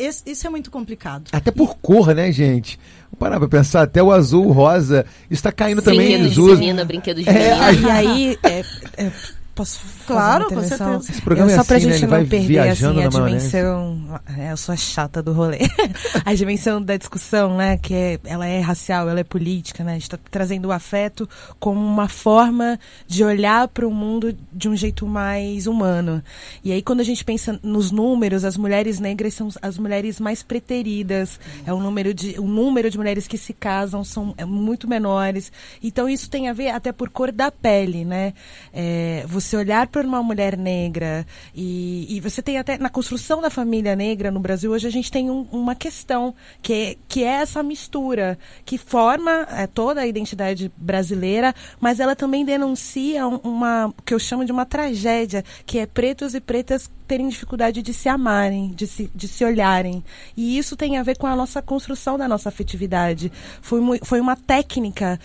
esse- isso é muito complicado. Até por cor, né, gente? Vamos parar pra pensar, até o azul, o rosa, está caindo também em Brinquedos de menina, brinquedos de É. E aí, é, é, posso fazer Claro, uma com intervenção? certeza. Esse programa Eu- é só pra assim, né? gente Ele não perder viajando assim, a dimensão. É, eu sou a chata do rolê. a dimensão da discussão, né? Que é, ela é racial, ela é política, né? A gente está trazendo o afeto como uma forma de olhar para o mundo de um jeito mais humano. E aí, quando a gente pensa nos números, as mulheres negras são as mulheres mais preteridas. É um número de, o número de mulheres que se casam são é, muito menores. Então, isso tem a ver até por cor da pele, né? É, você olhar para uma mulher negra e, e você tem até na construção da família negra no Brasil hoje a gente tem um- uma questão que que é essa mistura que forma é, toda a identidade brasileira, mas ela também denuncia um- uma que eu chamo de uma tragédia que é pretos e pretas terem dificuldade de se amarem, de se, de se olharem. E isso tem a ver com a nossa construção da nossa afetividade. Foi, foi uma técnica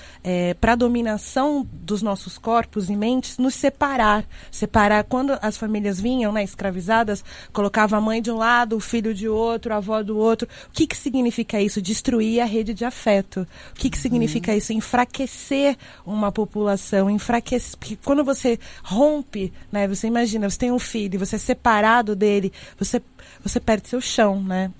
para a dominação dos nossos corpos e mentes nos separar. Separar. Quando as famílias vinham, né, escravizadas, colocava a mãe de um lado, o filho de outro, a avó do outro. O que, que significa isso? Destruir a rede de afeto. O que, que significa isso? Enfraquecer uma população, enfraquecer. Porque quando você rompe, né, você imagina, você tem um filho e você é separado dele, você, você perde seu chão, né?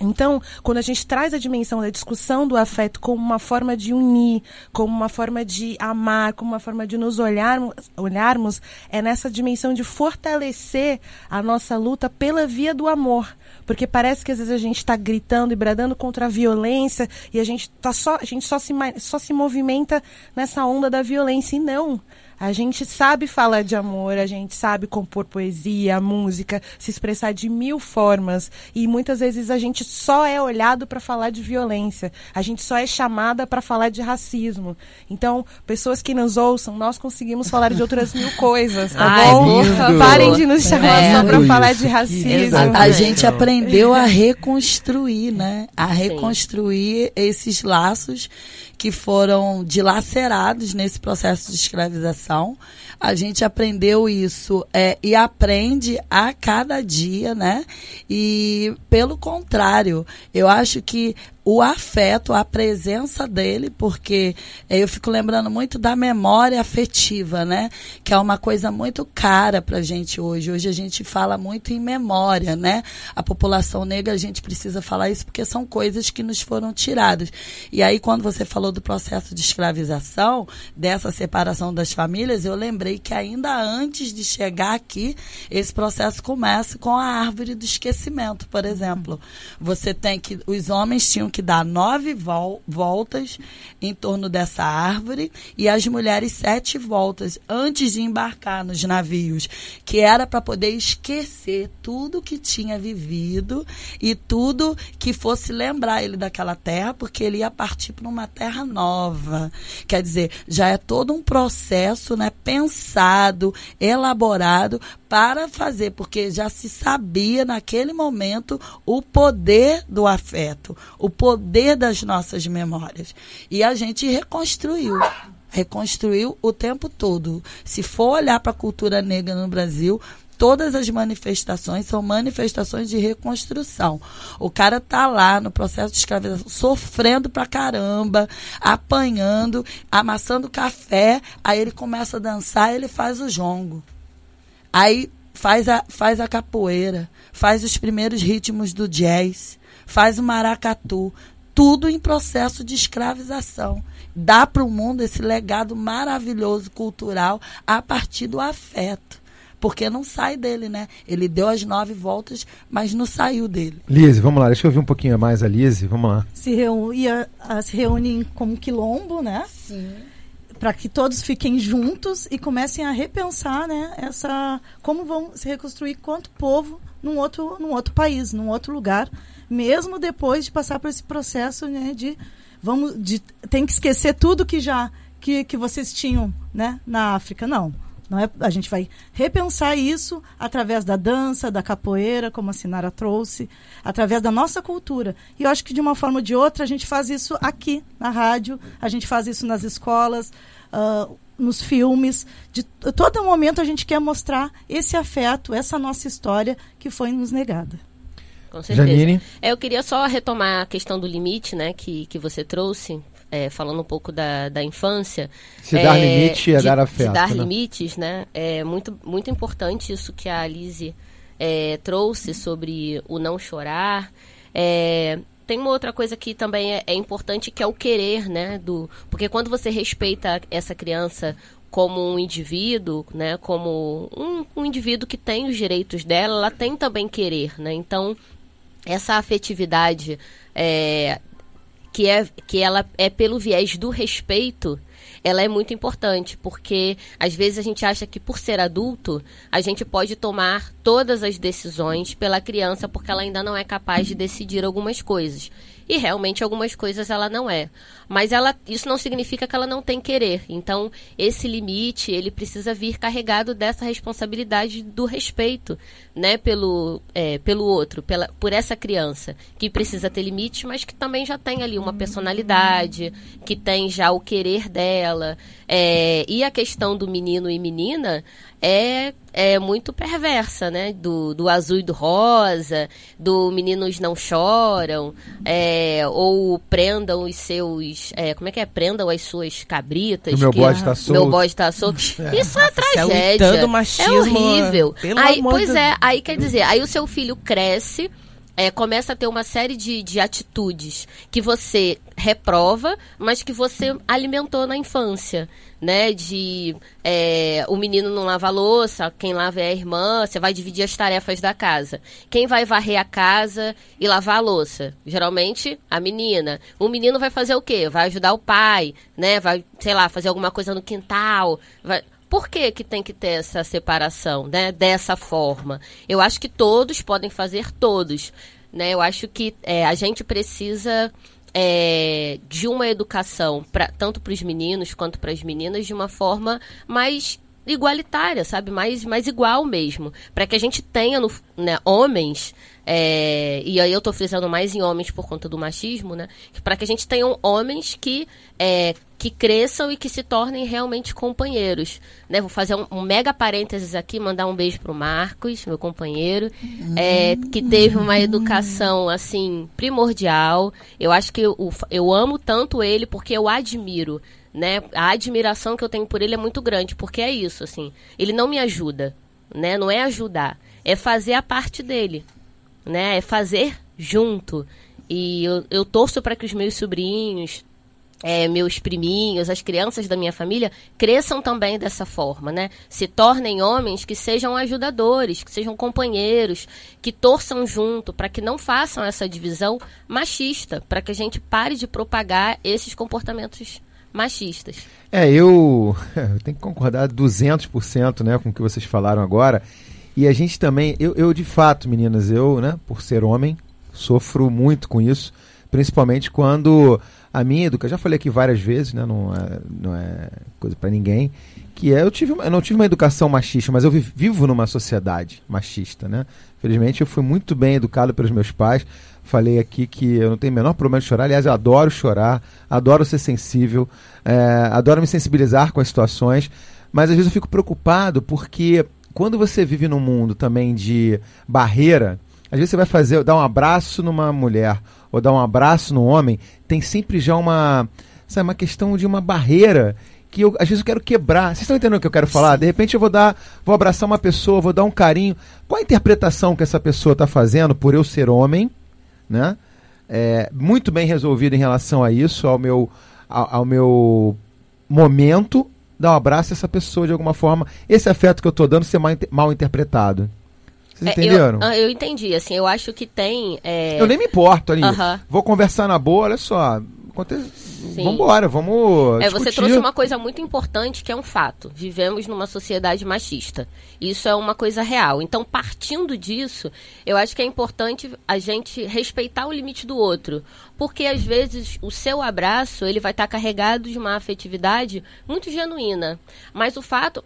Então, quando a gente traz a dimensão da discussão do afeto como uma forma de unir, como uma forma de amar, como uma forma de nos olharmos, olharmos é nessa dimensão de fortalecer a nossa luta pela via do amor. Porque parece que às vezes a gente está gritando e bradando contra a violência e a gente, tá só, a gente só, se, só se movimenta nessa onda da violência. E não. A gente sabe falar de amor, a gente sabe compor poesia, música, se expressar de mil formas. E muitas vezes a gente só é olhado para falar de violência. A gente só é chamada para falar de racismo. Então, pessoas que nos ouçam, nós conseguimos falar de outras mil coisas, tá Ai, bom? favor. Parem de nos chamar É, só para falar de racismo. exatamente. A gente aprendeu a reconstruir, né? A reconstruir esses laços que foram dilacerados nesse processo de escravização. A gente aprendeu isso é, e aprende a cada dia, né? E pelo contrário, eu acho que o afeto, a presença dele, porque eh, eu fico lembrando muito da memória afetiva, né? Que é uma coisa muito cara pra gente hoje. Hoje a gente fala muito em memória, né? A população negra, a gente precisa falar isso porque são coisas que nos foram tiradas. E aí, quando você falou do processo de escravização, dessa separação das famílias, eu lembrei que ainda antes de chegar aqui, esse processo começa com a árvore do esquecimento, por exemplo. Você tem que. Os homens tinham que dar nove vol- voltas em torno dessa árvore e as mulheres sete voltas antes de embarcar nos navios, que era para poder esquecer tudo que tinha vivido e tudo que fosse lembrar ele daquela terra, porque ele ia partir para uma terra nova. Quer dizer, já é todo um processo, né, pensado, elaborado para fazer, porque já se sabia naquele momento o poder do afeto, o poder das nossas memórias. E a gente reconstruiu. Reconstruiu o tempo todo. Se for olhar para a cultura negra no Brasil, todas as manifestações são manifestações de reconstrução. O cara tá lá no processo de escravização, sofrendo pra caramba, apanhando, amassando café, aí ele começa a dançar, ele faz o jongo. Aí faz a, faz a capoeira, faz os primeiros ritmos do jazz, faz o maracatu, tudo em processo de escravização. Dá para o mundo esse legado maravilhoso cultural a partir do afeto. Porque não sai dele, né? Ele deu as nove voltas, mas não saiu dele. Lise, vamos lá, deixa eu ouvir um pouquinho mais a Lise, vamos lá. Se, reu, ia, a- se reúnem como quilombo, né? Sim. Para que todos fiquem juntos e comecem a repensar, né? Essa, como vão se reconstruir quanto povo num outro, num outro país, num outro lugar, mesmo depois de passar por esse processo, né? De vamos, de tem que esquecer tudo que já que, que vocês tinham, né? Na África, não. Não é, a gente vai repensar isso através da dança, da capoeira, como a Sinara trouxe, através da nossa cultura. E eu acho que de uma forma ou de outra a gente faz isso aqui na rádio, a gente faz isso nas escolas, ah, nos filmes. De todo momento a gente quer mostrar esse afeto, essa nossa história que foi nos negada. Com certeza. Janine? É, eu queria só retomar a questão do limite, né, que, que você trouxe, é, falando um pouco da, da infância. Se dar limite é de, dar afeto, De dar né? limites, né? É muito, muito importante isso que a Alice é, trouxe sobre o não chorar. É, tem uma outra coisa que também é, é importante que é o querer, né? Do, porque quando você respeita essa criança como um indivíduo, né? Como um, um indivíduo que tem os direitos dela, ela tem também querer, né? Então essa afetividade é, que é que ela é pelo viés do respeito ela é muito importante, porque às vezes a gente acha que por ser adulto, a gente pode tomar todas as decisões pela criança porque ela ainda não é capaz de decidir algumas coisas. E realmente algumas coisas ela não é. Mas ela, isso não significa que ela não tem querer. Então, esse limite, ele precisa vir carregado dessa responsabilidade do respeito, né, pelo, é, pelo outro, pela, por essa criança, que precisa ter limites, mas que também já tem ali uma personalidade, que tem já o querer dela. É, e a questão do menino e menina é, é muito perversa, né? Do, do azul e do rosa, do meninos não choram, é, ou prendam os seus. É, como é que é? Prendam as suas cabritas. O meu que- bode tá solto. Meu bode tá solto. Isso é Isso é tragédia. uitando É machismo, horrível. pelo Aí, amor pois de é, aí quer dizer, aí o seu filho cresce. é, começa a ter uma série de, de atitudes que você reprova, mas que você alimentou na infância, né? De é, o menino não lava a louça, quem lava é a irmã, você vai dividir as tarefas da casa. Quem vai varrer a casa e lavar a louça? Geralmente a menina. O menino vai fazer o quê? Vai ajudar o pai, né? Vai, sei lá, fazer alguma coisa no quintal. Vai, por que, que tem que ter essa separação, né? Dessa forma. Eu acho que todos podem fazer todos. Né? Eu acho que é, a gente precisa é, de uma educação, pra, tanto para os meninos quanto para as meninas, de uma forma mais igualitária, sabe? Mais, mais igual mesmo. Para que a gente tenha no, né, homens, é, e aí eu tô frisando mais em homens por conta do machismo, né? Para que a gente tenha homens que, é, que cresçam e que se tornem realmente companheiros. Né? Vou fazer um, um mega parênteses aqui, mandar um beijo pro Marcos, meu companheiro, é, que teve uma educação assim primordial. Eu acho que eu, eu amo tanto ele porque eu admiro né? A admiração que eu tenho por ele é muito grande, porque é isso, assim. Ele não me ajuda, né? Não é ajudar, é fazer a parte dele, né? É fazer junto. E eu, eu torço para que os meus sobrinhos, é, meus priminhos, as crianças da minha família cresçam também dessa forma, né? Se tornem homens que sejam ajudadores, que sejam companheiros, que torçam junto, para que não façam essa divisão machista, para que a gente pare de propagar esses comportamentos machistas. É, eu, eu tenho que concordar 200% né, com o que vocês falaram agora. E a gente também, eu, eu de fato, meninas, eu, né, por ser homem, sofro muito com isso, principalmente quando a minha educação, já falei aqui várias vezes, né, não é, não é coisa para ninguém, que é, eu, tive, eu não tive uma educação machista, mas eu vi- vivo numa sociedade machista, né? Felizmente eu fui muito bem educado pelos meus pais. Falei aqui que eu não tenho o menor problema de chorar. Aliás, eu adoro chorar, adoro ser sensível, é, adoro me sensibilizar com as situações. Mas às vezes eu fico preocupado porque quando você vive num mundo também de barreira, às vezes você vai fazer, dar um abraço numa mulher ou dar um abraço no homem, tem sempre já uma, sabe, uma questão de uma barreira que eu, às vezes eu quero quebrar. Vocês estão entendendo o que eu quero falar? De repente eu vou dar, vou abraçar uma pessoa, vou dar um carinho. Qual a interpretação que essa pessoa está fazendo por eu ser homem, né? É, muito bem resolvido em relação a isso, ao meu, ao, ao meu momento, dar um abraço a essa pessoa de alguma forma. Esse afeto que eu estou dando ser mal, mal interpretado. Vocês É, entenderam? Eu, ah, eu entendi, assim, eu acho que tem. é, Eu nem me importo ali. Aham. Vou conversar na boa, olha só. Aconte... Vambora, vamos. É, você trouxe uma coisa muito importante que é um fato. Vivemos numa sociedade machista. Isso é uma coisa real. Então, partindo disso, eu acho que é importante a gente respeitar o limite do outro. Porque, às vezes, o seu abraço ele vai estar carregado de uma afetividade muito genuína. Mas o fato.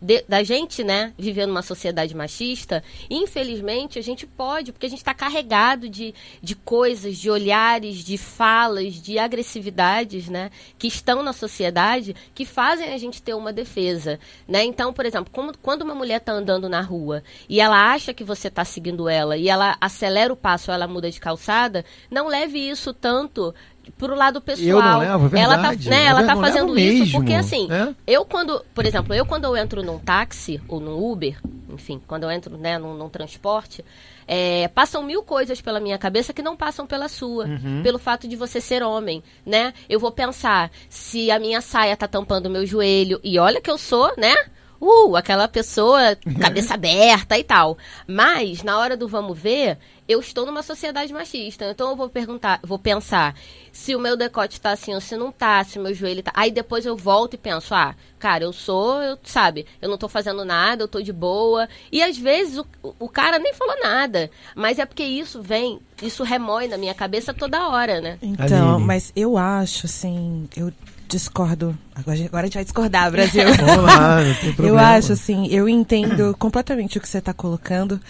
De- da gente, né, viver numa sociedade machista, infelizmente a gente pode, porque a gente está carregado de, de coisas, de olhares, de falas, de agressividades, né, que estão na sociedade, que fazem a gente ter uma defesa, né? Então, por exemplo, como- quando uma mulher está andando na rua e ela acha que você está seguindo ela e ela acelera o passo, ela muda de calçada, não leve isso tanto pro lado pessoal. Eu não levo, é ela tá, verdade. né, É ela tá verdade, fazendo levo isso mesmo, porque assim, né? eu quando, por exemplo, eu quando eu entro num táxi ou num Uber, enfim, quando eu entro, né, num, num transporte, é, passam mil coisas pela minha cabeça que não passam pela sua, Uhum. pelo fato de você ser homem, né? Eu vou pensar se a minha saia tá tampando o meu joelho e olha que eu sou, né? Uh, aquela pessoa cabeça aberta e tal. Mas na hora do vamos ver, eu estou numa sociedade machista. Então eu vou perguntar, vou pensar se o meu decote tá assim ou se não tá, se o meu joelho tá. Aí depois eu volto e penso, ah, cara, eu sou, eu, sabe, eu não tô fazendo nada, eu tô de boa. E às vezes o, o cara nem falou nada. Mas é porque isso vem, isso remói na minha cabeça toda hora, né? Então, Aline. mas eu acho, assim, eu discordo. Agora, agora a gente vai discordar, Brasil. Vamos lá, não tem eu problema. acho, assim, eu entendo completamente o que você está colocando,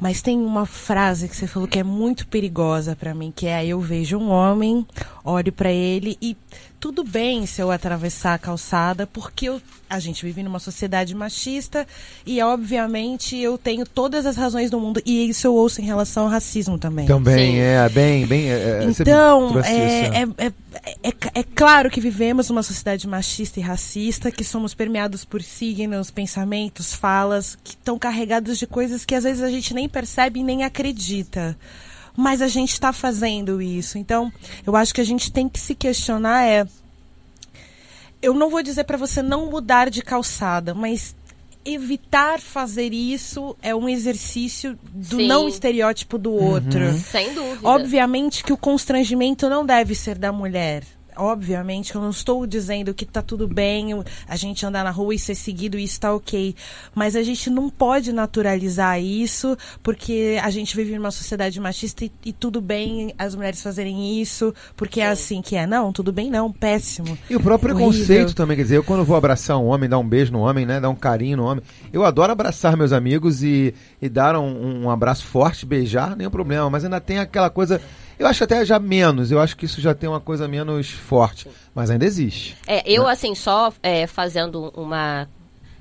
mas tem uma frase que você falou que é muito perigosa pra mim, que é eu vejo um homem, olho pra ele e tudo bem se eu atravessar a calçada, porque eu- a gente vive numa sociedade machista e, obviamente, eu tenho todas as razões do mundo. E isso eu ouço em relação ao racismo também. Também Sim. é, bem, bem. é, é, Então, é, é. é, é, é, é claro que vivemos numa sociedade machista e racista, que somos permeados por signos, pensamentos, falas, que estão carregados de coisas que às vezes a gente nem percebe e nem acredita. Mas a gente está fazendo isso. Então, eu acho que a gente tem que se questionar é. Eu não vou dizer para você não mudar de calçada, mas evitar fazer isso é um exercício do Sim. não estereótipo do outro. Sem dúvida. Obviamente que o constrangimento não deve ser da mulher. Obviamente, eu não estou dizendo que tá tudo bem a gente andar na rua e ser seguido e isso tá ok. Mas a gente não pode naturalizar isso, porque a gente vive numa sociedade machista e, e tudo bem as mulheres fazerem isso, porque é assim que é. Não, tudo bem não, péssimo. E o próprio Horrível. preconceito também, quer dizer, eu quando vou abraçar um homem, dar um beijo no homem, né, dar um carinho no homem, eu adoro abraçar meus amigos e, e dar um, um abraço forte, beijar, nenhum problema, mas ainda tem aquela coisa, eu acho até já menos, eu acho que isso já tem uma coisa menos forte, mas ainda existe. É, eu, assim, só é, fazendo uma.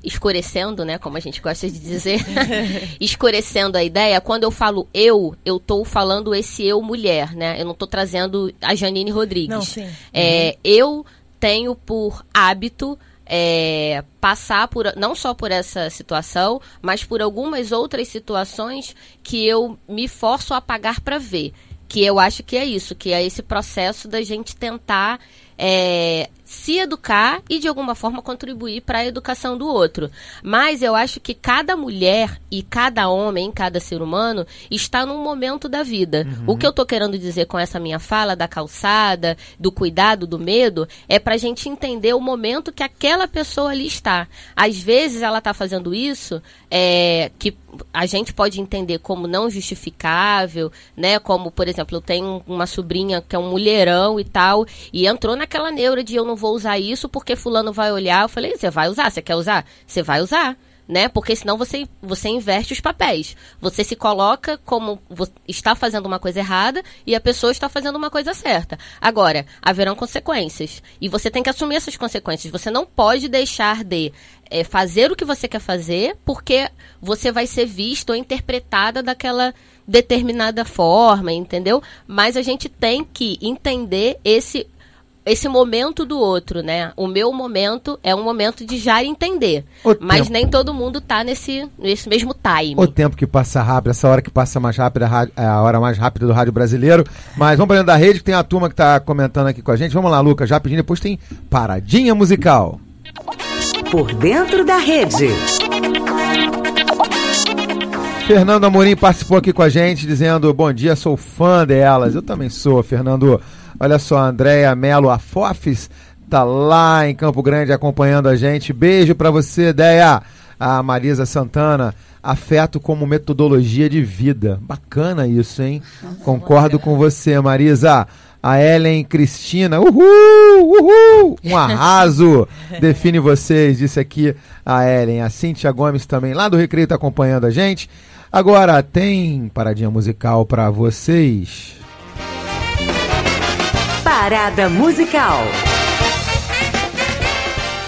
Escurecendo, né? Como a gente gosta de dizer. escurecendo a ideia. Quando eu falo eu, eu tô falando esse eu mulher, né? Eu não tô trazendo a Janine Rodrigues. Não, sim. É, Eu tenho por hábito é, passar por não só por essa situação, mas por algumas outras situações que eu me forço a pagar para ver. Que eu acho que é isso, que é esse processo da gente tentar é, se educar e de alguma forma contribuir para a educação do outro. Mas eu acho que cada mulher e cada homem, cada ser humano está num momento da vida. O que eu tô querendo dizer com essa minha fala da calçada, do cuidado, do medo, é pra gente entender o momento que aquela pessoa ali está. Às vezes ela tá fazendo isso, é, que a gente pode entender como não justificável, né? Como, por exemplo, eu tenho uma sobrinha que é um mulherão e tal, e entrou naquela neura de eu não vou usar isso porque fulano vai olhar. Eu falei, você vai usar? Você quer usar? Você vai usar. Né? Porque senão você, você inverte os papéis. Você se coloca como está fazendo uma coisa errada e a pessoa está fazendo uma coisa certa. Agora, haverão consequências. E você tem que assumir essas consequências. Você não pode deixar de eh, fazer o que você quer fazer porque você vai ser visto ou interpretada daquela determinada forma, entendeu? Mas a gente tem que entender esse esse momento do outro, né? O meu momento é um momento de já entender. O mas tempo. nem todo mundo tá nesse, nesse mesmo time. O tempo que passa rápido, essa hora que passa mais rápida, é a hora mais rápida do rádio brasileiro. Mas vamos para dentro da rede, que tem a turma que tá comentando aqui com a gente. Vamos lá, Lucas, já pedindo, depois tem paradinha musical. Por dentro da rede. Fernando Amorim participou aqui com a gente, dizendo: Bom dia, sou fã delas. Eu também sou, Fernando. Olha só, Andréia Melo Afofes tá lá em Campo Grande acompanhando a gente. Beijo pra você, Deia. A Marisa Santana, afeto como metodologia de vida. Bacana isso, hein? Concordo com você, Marisa. A Ellen Cristina, uhul, uhul, um arraso, define vocês, disse aqui a Ellen. A Cíntia Gomes também, lá do Recreio, tá acompanhando a gente. Agora, tem paradinha musical para vocês. Parada musical.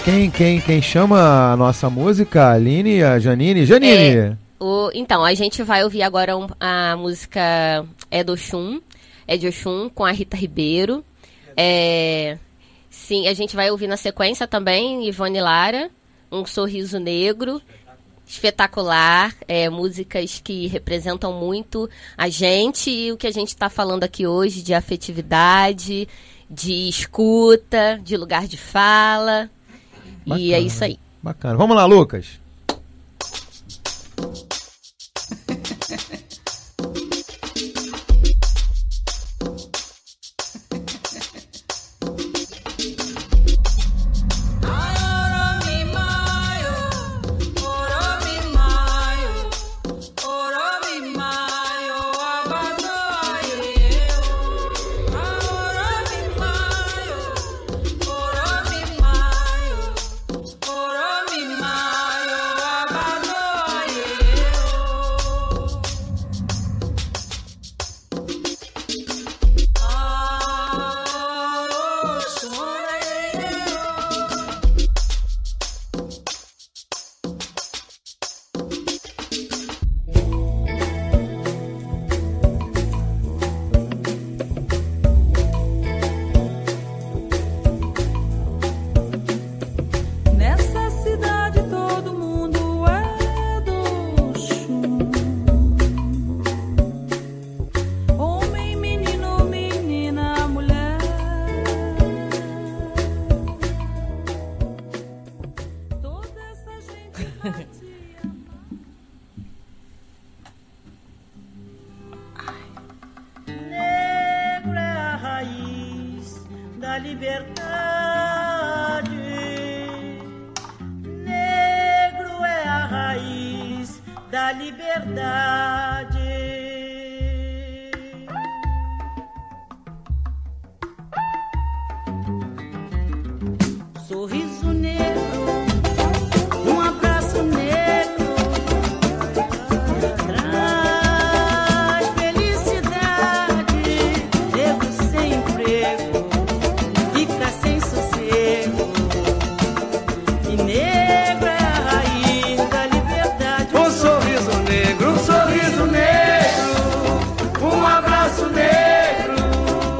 Quem, quem, quem chama a nossa música? A Aline e a Janine? Janine! É, o, então, a gente vai ouvir agora um- a música É do Oxum, é de Oxum, com a Rita Ribeiro. É, sim, a gente vai ouvir na sequência também Ivone Lara, Um Sorriso Negro. Espetacular, é, músicas que representam muito a gente e o que a gente está falando aqui hoje de afetividade, de escuta, de lugar de fala. E Bacana. é isso aí. Bacana. Vamos lá, Lucas.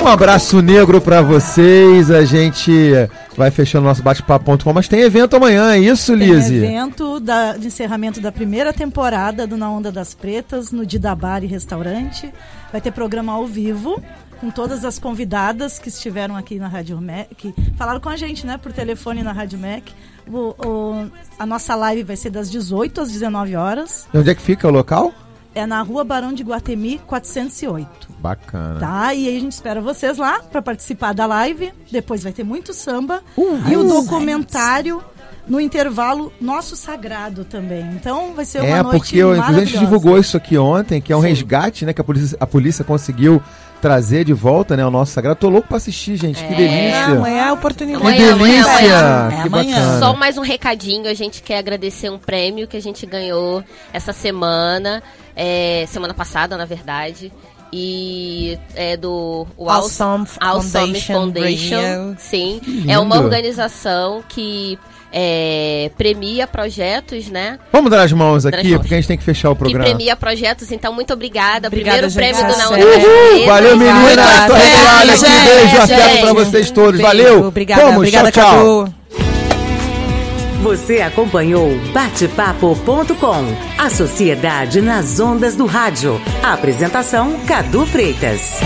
Um abraço negro pra vocês. A gente vai fechando nosso bate-papo.com, mas tem evento amanhã, é isso, Tem Lise? evento da, de encerramento da primeira temporada do Na Onda das Pretas, no Didabari Restaurante. Vai ter programa ao vivo, com todas as convidadas que estiveram aqui na Rádio MEC, que falaram com a gente, né, por telefone na Rádio MEC. O- o- a nossa live vai ser das 18 às 19 horas. E onde é que fica o local? É na rua Barão de Guatemi, 408. Bacana. Tá? E aí a gente espera vocês lá para participar da live. Depois vai ter muito samba. Uh, e o documentário no intervalo Nosso Sagrado também. Então vai ser uma É, noite porque eu, inclusive, a gente maravilhosa. divulgou isso aqui ontem, que é um resgate, né? Que a polícia, a polícia conseguiu trazer de volta, né? O nosso sagrado. Tô louco pra assistir, gente. Que delícia. Amanhã é a oportunidade. Que Amanhã, amanhã, delícia! amanhã. É que amanhã. bacana. Só mais um recadinho, a gente quer agradecer um prêmio que a gente ganhou essa semana, é, semana passada, na verdade. E é do o Awesome Awesome Foundation Foundation. Sim, é uma organização que é, premia projetos, né? Vamos dar as mãos aqui, as mãos. porque a gente tem que fechar o Que programa. premia projetos, então muito obrigada. Obrigada, Primeiro gente. prêmio do Não Uhul! Valeu, meninas! Tô Beijo, regalada aqui. Beijo, afeto pra vocês todos. Beijo. Valeu! Obrigada, Vamos, obrigada, tchau, tchau. Você acompanhou Batepapo.com, a sociedade nas ondas do rádio. Apresentação Cadu Freitas.